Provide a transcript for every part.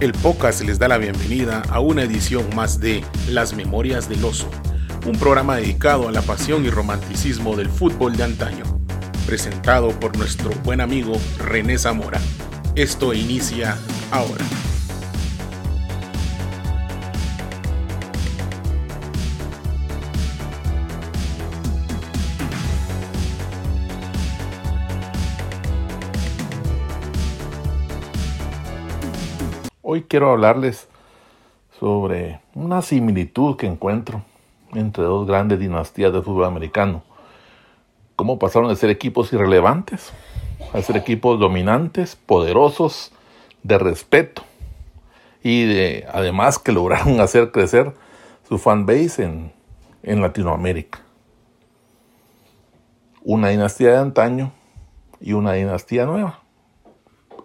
El podcast les da la bienvenida a una edición más de Las Memorias del Oso, un programa dedicado a la pasión y romanticismo del fútbol de antaño, presentado por nuestro buen amigo René Zamora. Esto inicia ahora. Hoy quiero hablarles sobre una similitud que encuentro entre dos grandes dinastías de fútbol americano. Cómo pasaron de ser equipos irrelevantes a ser equipos dominantes, poderosos, de respeto y de, además que lograron hacer crecer su fanbase en, en Latinoamérica. Una dinastía de antaño y una dinastía nueva.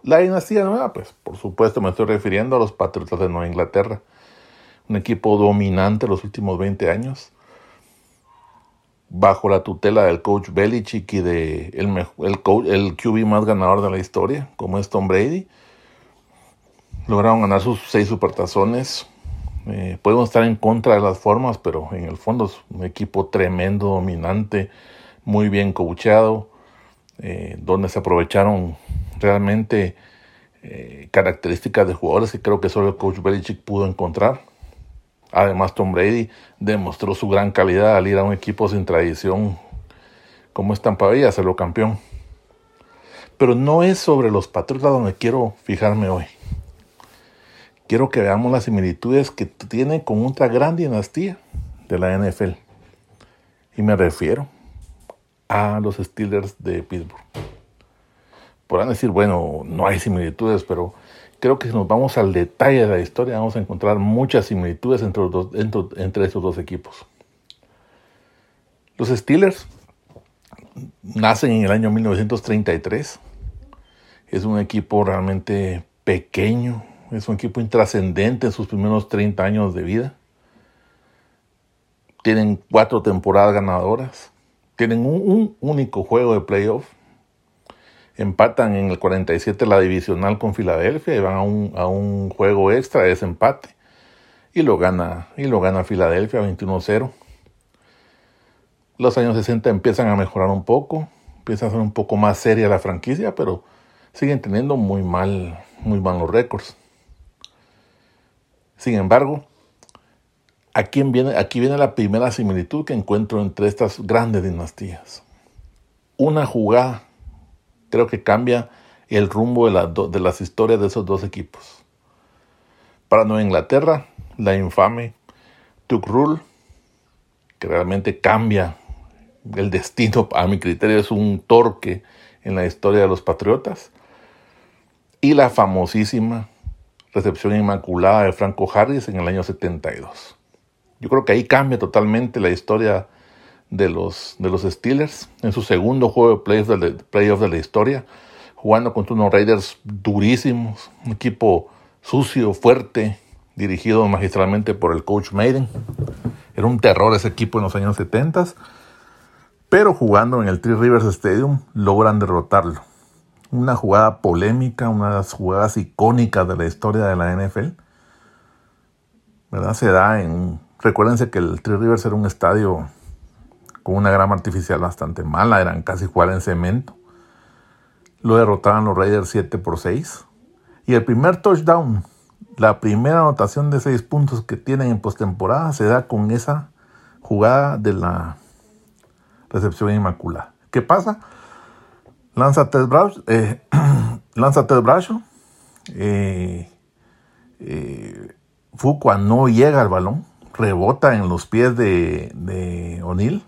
La dinastía nueva, pues por supuesto me estoy refiriendo a los Patriotas de Nueva Inglaterra, un equipo dominante los últimos 20 años, bajo la tutela del coach Belichick y de el, el, QB más ganador de la historia, como es Tom Brady. Lograron ganar sus seis supertazones. Eh, podemos estar en contra de las formas, pero en el fondo es un equipo tremendo, dominante, muy bien coachado, eh, donde se aprovecharon realmente eh, características de jugadores que creo que solo el coach Belichick pudo encontrar. Además, Tom Brady demostró su gran calidad al ir a un equipo sin tradición como es Tampa Bay a hacerlo campeón. Pero no es sobre los Patriotas donde quiero fijarme hoy. Quiero que veamos las similitudes que tiene con otra gran dinastía de la NFL. Y me refiero a los Steelers de Pittsburgh podrán decir, bueno, no hay similitudes, pero creo que si nos vamos al detalle de la historia vamos a encontrar muchas similitudes entre, entre, estos dos equipos. Los Steelers nacen en el año 1933. Es un equipo realmente pequeño, es un equipo intrascendente en sus primeros 30 años de vida. Tienen cuatro temporadas ganadoras. Tienen un, único juego de playoff empatan en el 47 la divisional con Filadelfia y van a un, juego extra de ese empate y lo gana, y lo gana Filadelfia 21-0. Los años 60 empiezan a mejorar un poco, empieza a ser un poco más seria la franquicia, pero siguen teniendo muy mal, muy malos récords. Sin embargo, aquí viene, la primera similitud que encuentro entre estas grandes dinastías. Una jugada creo que cambia el rumbo de, de las historias de esos dos equipos. Para Nueva Inglaterra, la infame Tuck Rule, que realmente cambia el destino, a mi criterio es un torque en la historia de los Patriotas. Y la famosísima recepción inmaculada de Franco Harris en el año 72. Yo creo que ahí cambia totalmente la historia de los, de los Steelers en su segundo juego de playoffs de, playoff de la historia, jugando contra unos Raiders durísimos, un equipo sucio, fuerte, dirigido magistralmente por el coach Maiden. Era un terror ese equipo en los años 70, pero jugando en el Three Rivers Stadium logran derrotarlo. Una jugada polémica, una de las jugadas icónicas de la historia de la NFL. ¿Verdad? Se da en... Recuérdense que el Three Rivers era un estadio con una grama artificial bastante mala, eran casi jugar en cemento. Lo derrotaron los Raiders 7 por 6. Y el primer touchdown, la primera anotación de 6 puntos que tienen en postemporada, se da con esa jugada de la recepción inmaculada. ¿Qué pasa? Lanza Ted Bradshaw, eh, lanza eh, eh, Fuqua no llega al balón, rebota en los pies de, O'Neill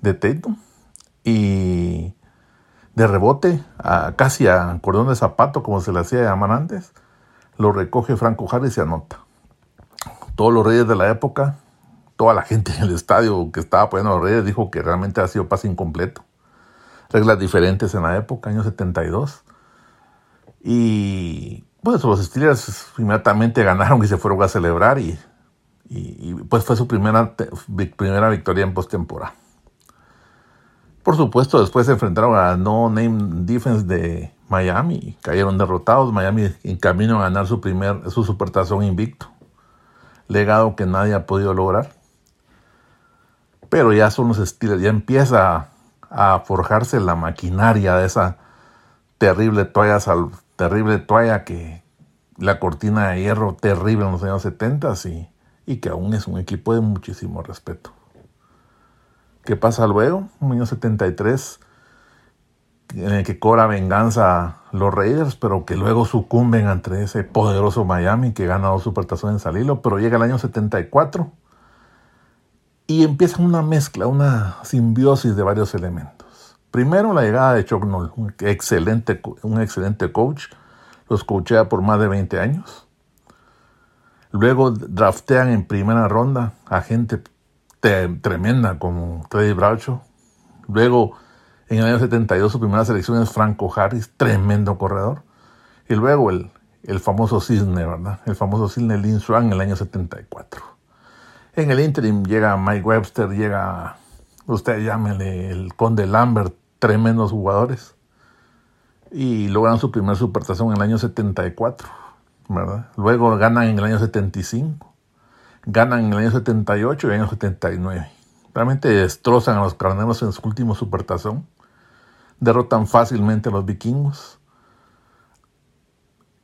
de Tatum y de rebote, a, casi a cordón de zapato, como se le hacía llamar antes, lo recoge Franco Harris y anota. Todos los reyes de la época, toda la gente en el estadio que estaba apoyando los reyes dijo que realmente ha sido pase incompleto. Reglas diferentes en la época, año 72. Y pues los Steelers inmediatamente ganaron y se fueron a celebrar y, y, pues fue su primera, primera victoria en postemporada. Por supuesto, después se enfrentaron a No Name Defense de Miami, cayeron derrotados. Miami en camino a ganar su primer, su supertazón invicto. Legado que nadie ha podido lograr. Pero ya son los estilos, ya empieza a, forjarse la maquinaria de esa terrible toalla, terrible toalla que la cortina de hierro terrible en los años 70 y, y que aún es un equipo de muchísimo respeto. ¿Qué pasa luego? En el año 73 en el que cobra venganza los Raiders, pero que luego sucumben ante ese poderoso Miami que gana dos supertazones en Salilo, pero llega el año 74 y empieza una mezcla, una simbiosis de varios elementos. Primero la llegada de Chuck un excelente, un excelente coach, los coachea por más de 20 años. Luego draftean en primera ronda a gente tremenda como Teddy Bradshaw. Luego en el año 72 su primera selección es Franco Harris, tremendo corredor. Y luego el, el famoso cisne, ¿verdad? El famoso cisne Lin Swan en el año 74. En el interim llega Mike Webster, llega, usted llámele el Conde Lambert, tremendos jugadores. Y logran su primer supertazón en el año 74, ¿verdad? Luego ganan en el año 75, ganan en el año 78 y en el año 79. Realmente destrozan a los carneros en su último supertazón derrotan fácilmente a los vikingos.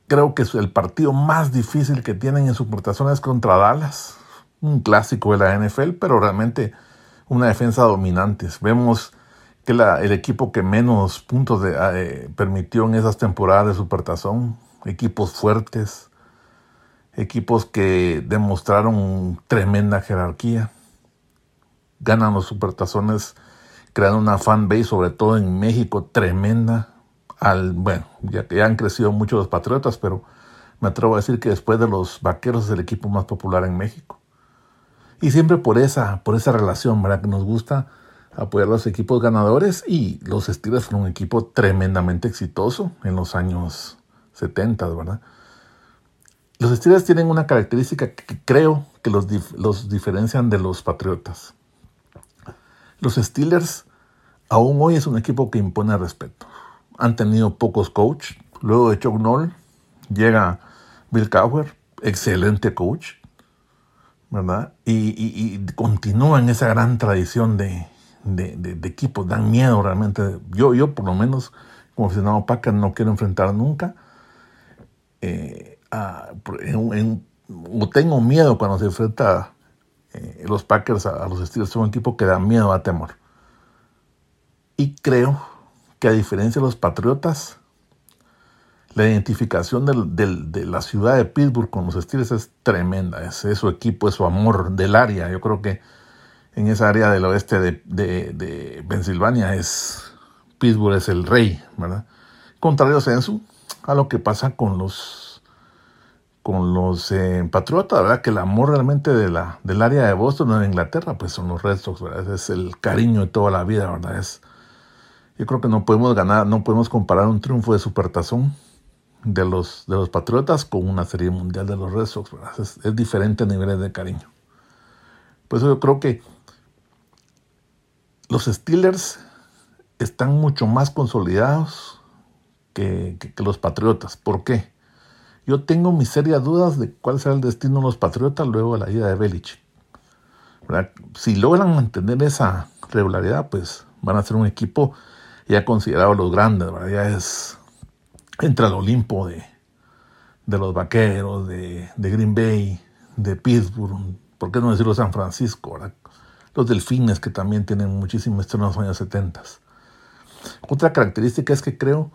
Creo que el partido más difícil que tienen en su portación es contra Dallas, un clásico de la NFL, pero realmente una defensa dominante. Vemos que el equipo que menos puntos eh, permitió en esas temporadas de supertazón, equipos fuertes, equipos que demostraron tremenda jerarquía, ganan los supertazones creando una fanbase, sobre todo en México, tremenda. Al, bueno, ya que han crecido mucho los Patriotas, pero me atrevo a decir que después de los Vaqueros es el equipo más popular en México. Y siempre por esa, por esa relación, ¿verdad? Que nos gusta apoyar los equipos ganadores y los Steelers fueron un equipo tremendamente exitoso en los años 70, ¿verdad? Los Steelers tienen una característica que creo que los, los diferencian de los Patriotas. Los Steelers aún hoy es un equipo que impone respeto. Han tenido pocos coach. Luego de Chuck Noll llega Bill Cowher, excelente coach, ¿verdad? Y, continúa en esa gran tradición de, equipos. Dan miedo realmente. Yo, yo por lo menos, como aficionado Packers, no quiero enfrentar nunca. Eh, tengo miedo cuando se enfrenta eh, los Packers a, los Steelers son un equipo que da miedo a temor. Y creo que a diferencia de los Patriotas, la identificación de la ciudad de Pittsburgh con los Steelers es tremenda. Es, su equipo, es su amor del área. Yo creo que en esa área del oeste de, de, Pensilvania es Pittsburgh es el rey, ¿verdad? Contrario a lo que pasa con los con los eh, Patriotas, ¿verdad? Que el amor realmente de la, del área de Boston en Inglaterra, pues son los Red Sox, ¿verdad? Es el cariño de toda la vida, ¿verdad? Es, yo creo que no podemos ganar, no podemos comparar un triunfo de supertazón de los, de los Patriotas con una serie mundial de los Red Sox, ¿verdad? Es, es diferente niveles de cariño. Por eso yo creo que los Steelers están mucho más consolidados que, los Patriotas. ¿Por qué? Yo tengo mis serias dudas de cuál será el destino de los Patriotas luego de la ida de Belichick. Si logran mantener esa regularidad, pues van a ser un equipo ya considerado los grandes, ya es entra al Olimpo de, de los Vaqueros, de, Green Bay, de Pittsburgh, ¿por qué no decirlo San Francisco? Los Delfines que también tienen muchísimo estreno en los años 70. Otra característica es que creo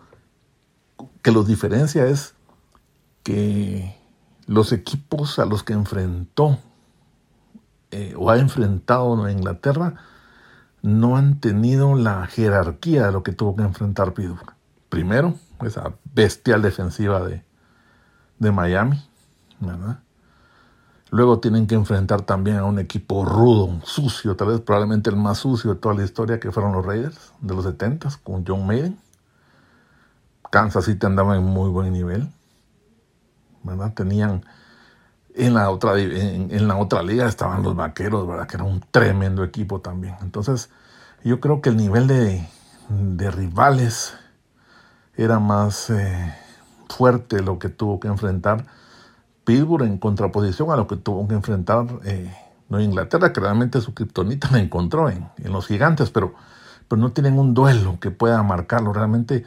que los diferencia es que los equipos a los que enfrentó eh, o ha enfrentado en Inglaterra no han tenido la jerarquía de lo que tuvo que enfrentar Pittsburgh. Primero, esa bestial defensiva de, de Miami, ¿verdad? Luego tienen que enfrentar también a un equipo rudo, sucio, tal vez probablemente el más sucio de toda la historia, que fueron los Raiders de los 70 con John Maiden. Kansas City andaba en muy buen nivel. Tenían en la otra en, la otra liga estaban los vaqueros, ¿verdad? Que era un tremendo equipo también. Entonces, yo creo que el nivel de, rivales era más eh, fuerte lo que tuvo que enfrentar Pittsburgh en contraposición a lo que tuvo que enfrentar eh, Nueva Inglaterra, que realmente su kriptonita la encontró en, en, los gigantes, pero, pero no tienen un duelo que pueda marcarlo. Realmente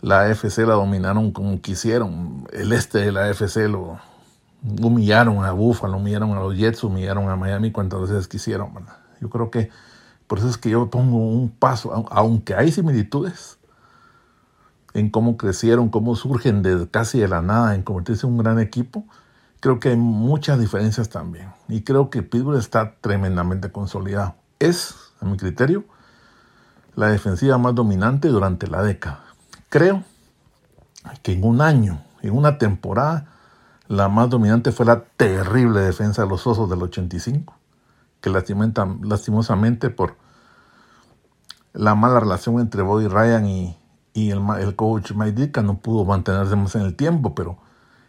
la AFC la dominaron como quisieron. El este de la AFC lo humillaron a Buffalo, humillaron a los Jets, humillaron a Miami cuantas veces quisieron. Yo creo que por eso es que yo pongo un paso, aunque hay similitudes en cómo crecieron, cómo surgen de casi de la nada en convertirse en un gran equipo, creo que hay muchas diferencias también. Y creo que Pittsburgh está tremendamente consolidado. Es, a mi criterio, la defensiva más dominante durante la década. Creo que en un año, en una temporada, la más dominante fue la terrible defensa de los Osos del 85, que lastimosamente por la mala relación entre Bobby Ryan y, y el, el, coach Mike Ditka no pudo mantenerse más en el tiempo, pero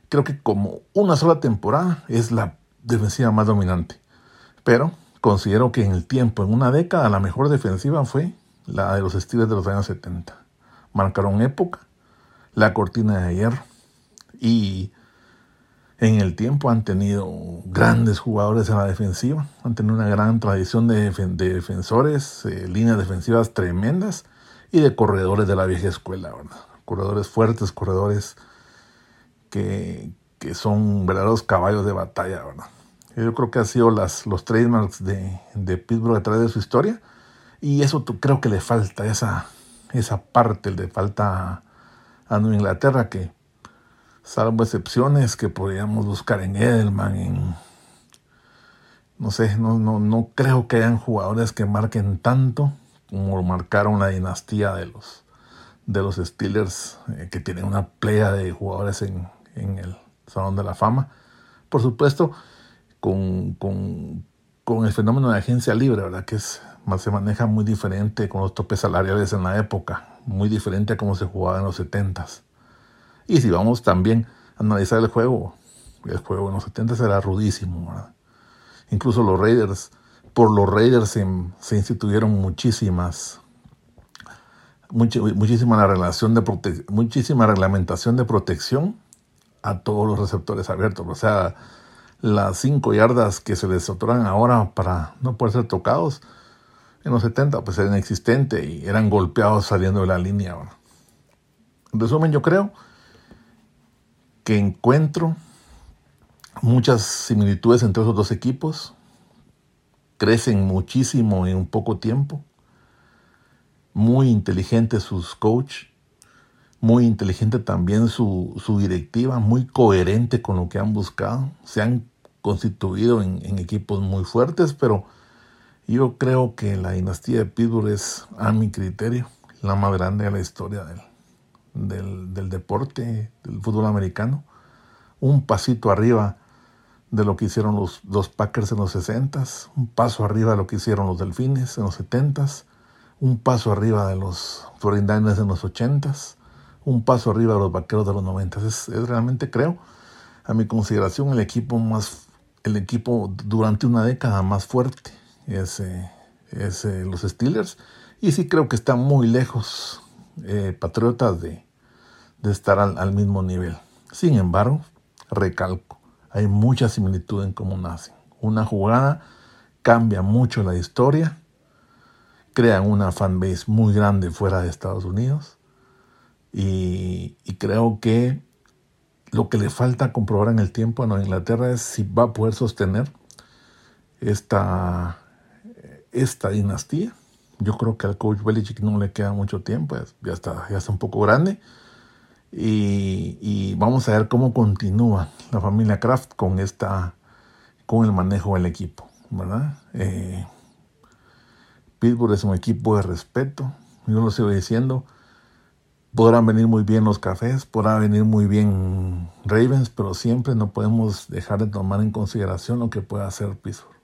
creo que como una sola temporada es la defensiva más dominante. Pero considero que en el tiempo, en una década, la mejor defensiva fue la de los Steelers de los años 70 marcaron época, la cortina de ayer y en el tiempo han tenido grandes jugadores en la defensiva, han tenido una gran tradición de, defensores, eh, líneas defensivas tremendas y de corredores de la vieja escuela, corredores fuertes, corredores que, son verdaderos caballos de batalla. Yo creo que han sido las, los trademarks de, de Pittsburgh a través de su historia y eso creo que le falta, esa, esa parte le falta a Nueva Inglaterra que, salvo excepciones que podríamos buscar en Edelman, en no sé, no, no, no creo que hayan jugadores que marquen tanto marcaron la dinastía de los, de los Steelers, eh, que tienen una playa de jugadores en, en, el Salón de la Fama. Por supuesto, con, con, con el fenómeno de agencia libre, ¿verdad? Que es se maneja muy diferente con los topes salariales en la época, muy diferente a cómo se jugaba en los 70s. Y si vamos también a analizar el juego, el juego en los 70s era rudísimo. Incluso los Raiders, por los Raiders se, instituyeron muchísimas, muchísima, la relación de muchísima reglamentación de protección a todos los receptores abiertos. O sea, las cinco yardas que se les otorgan ahora para no poder ser tocados, en los 70 pues eran inexistentes y eran golpeados saliendo de la línea. En resumen, yo creo que encuentro muchas similitudes entre esos dos equipos. Crecen muchísimo en un poco tiempo. Muy inteligentes sus coach. Muy inteligente también su, directiva. Muy coherente con lo que han buscado. Se han constituido en, en equipos muy fuertes, pero yo creo que la dinastía de Pittsburgh es, a mi criterio, la más grande de la historia del, del, deporte, del fútbol americano. Un pasito arriba de lo que hicieron los, dos Packers en los 60s, un paso arriba de lo que hicieron los Delfines en los 70s, un paso arriba de los 49ers en los 80s, un paso arriba de los Vaqueros de los 90s. Es, es realmente, creo, a mi consideración, el equipo más, el equipo durante una década más fuerte es, es los Steelers. Y sí creo que está muy lejos eh, Patriotas de, de estar al, al, mismo nivel. Sin embargo, recalco, hay mucha similitud en cómo nacen. Una jugada cambia mucho la historia, crean una fanbase muy grande fuera de Estados Unidos y, creo que lo que le falta comprobar en el tiempo a Nueva Inglaterra es si va a poder sostener esta esta dinastía. Yo creo que al coach Belichick no le queda mucho tiempo, ya está, ya está un poco grande. Y, vamos a ver cómo continúa la familia Kraft con esta con el manejo del equipo, ¿verdad? Eh, Pittsburgh es un equipo de respeto, yo lo sigo diciendo. Podrán venir muy bien los cafés, podrán venir muy bien Ravens, pero siempre no podemos dejar de tomar en consideración lo que pueda hacer Pittsburgh.